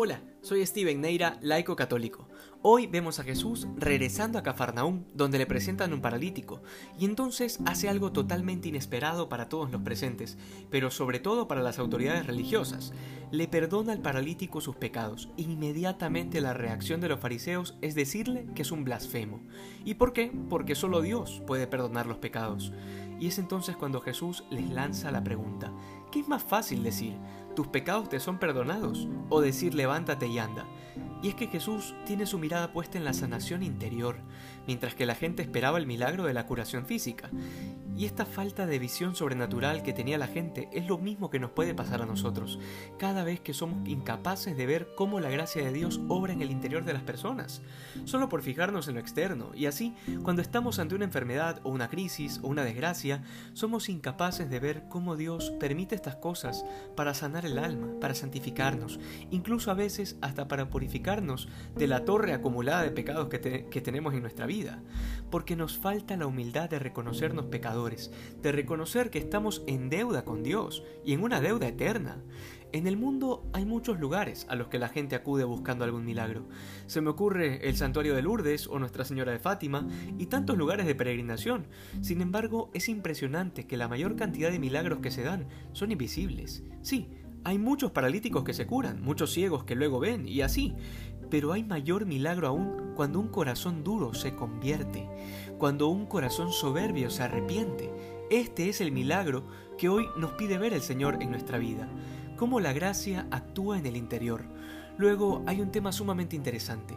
Hola, soy Steven Neira, laico católico. Hoy vemos a Jesús regresando a Cafarnaúm, donde le presentan un paralítico, y entonces hace algo totalmente inesperado para todos los presentes, pero sobre todo para las autoridades religiosas. Le perdona al paralítico sus pecados. Inmediatamente la reacción de los fariseos es decirle que es un blasfemo. ¿Y por qué? Porque solo Dios puede perdonar los pecados. Y es entonces cuando Jesús les lanza la pregunta, ¿qué es más fácil decir? ¿Tus pecados te son perdonados? O decir levántate y anda. Y es que Jesús tiene su mirada puesta en la sanación interior, mientras que la gente esperaba el milagro de la curación física. Y esta falta de visión sobrenatural que tenía la gente es lo mismo que nos puede pasar a nosotros, cada vez que somos incapaces de ver cómo la gracia de Dios obra en el interior de las personas, solo por fijarnos en lo externo, y así, cuando estamos ante una enfermedad o una crisis o una desgracia, somos incapaces de ver cómo Dios permite estas cosas para sanar el alma, para santificarnos, incluso a veces hasta para purificarnos de la torre acumulada de pecados que, que tenemos en nuestra vida, porque nos falta la humildad de reconocernos pecadores, de reconocer que estamos en deuda con Dios y en una deuda eterna. En el mundo hay muchos lugares a los que la gente acude buscando algún milagro. Se me ocurre el santuario de Lourdes o Nuestra Señora de Fátima y tantos lugares de peregrinación. Sin embargo, es impresionante que la mayor cantidad de milagros que se dan son invisibles. Sí, hay muchos paralíticos que se curan, muchos ciegos que luego ven y así. Pero hay mayor milagro aún cuando un corazón duro se convierte, cuando un corazón soberbio se arrepiente. Este es el milagro que hoy nos pide ver el Señor en nuestra vida, cómo la gracia actúa en el interior. Luego hay un tema sumamente interesante.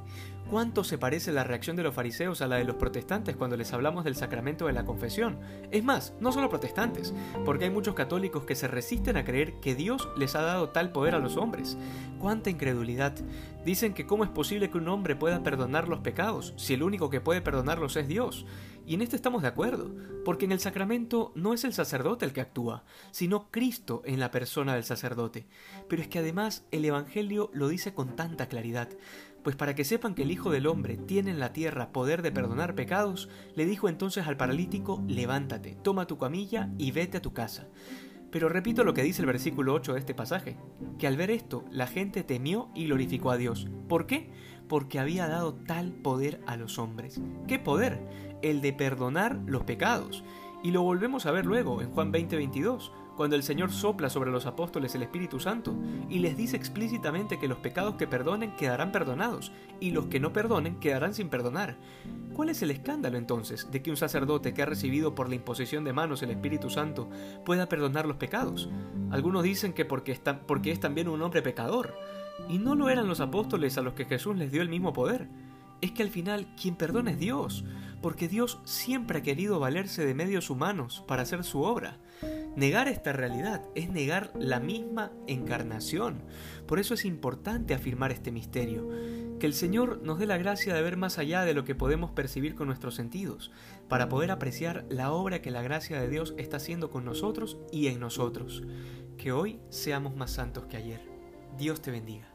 ¿Cuánto se parece la reacción de los fariseos a la de los protestantes cuando les hablamos del sacramento de la confesión? Es más, no solo protestantes, porque hay muchos católicos que se resisten a creer que Dios les ha dado tal poder a los hombres. ¡Cuánta incredulidad! Dicen que cómo es posible que un hombre pueda perdonar los pecados si el único que puede perdonarlos es Dios. Y en esto estamos de acuerdo, porque en el sacramento no es el sacerdote el que actúa, sino Cristo en la persona del sacerdote. Pero es que además el Evangelio lo dice con tanta claridad. Pues para que sepan que el Hijo del Hombre tiene en la tierra poder de perdonar pecados, le dijo entonces al paralítico, levántate, toma tu camilla y vete a tu casa. Pero repito lo que dice el versículo 8 de este pasaje, que al ver esto la gente temió y glorificó a Dios. ¿Por qué? Porque había dado tal poder a los hombres. ¿Qué poder? El de perdonar los pecados. Y lo volvemos a ver luego en Juan 20:22, cuando el Señor sopla sobre los apóstoles el Espíritu Santo y les dice explícitamente que los pecados que perdonen quedarán perdonados y los que no perdonen quedarán sin perdonar. ¿Cuál es el escándalo entonces de que un sacerdote que ha recibido por la imposición de manos el Espíritu Santo pueda perdonar los pecados? Algunos dicen que porque, es también un hombre pecador. Y no lo eran los apóstoles a los que Jesús les dio el mismo poder. Es que al final quien perdona es Dios, porque Dios siempre ha querido valerse de medios humanos para hacer su obra. Negar esta realidad es negar la misma encarnación. Por eso es importante afirmar este misterio, que el Señor nos dé la gracia de ver más allá de lo que podemos percibir con nuestros sentidos, para poder apreciar la obra que la gracia de Dios está haciendo con nosotros y en nosotros. Que hoy seamos más santos que ayer. Dios te bendiga.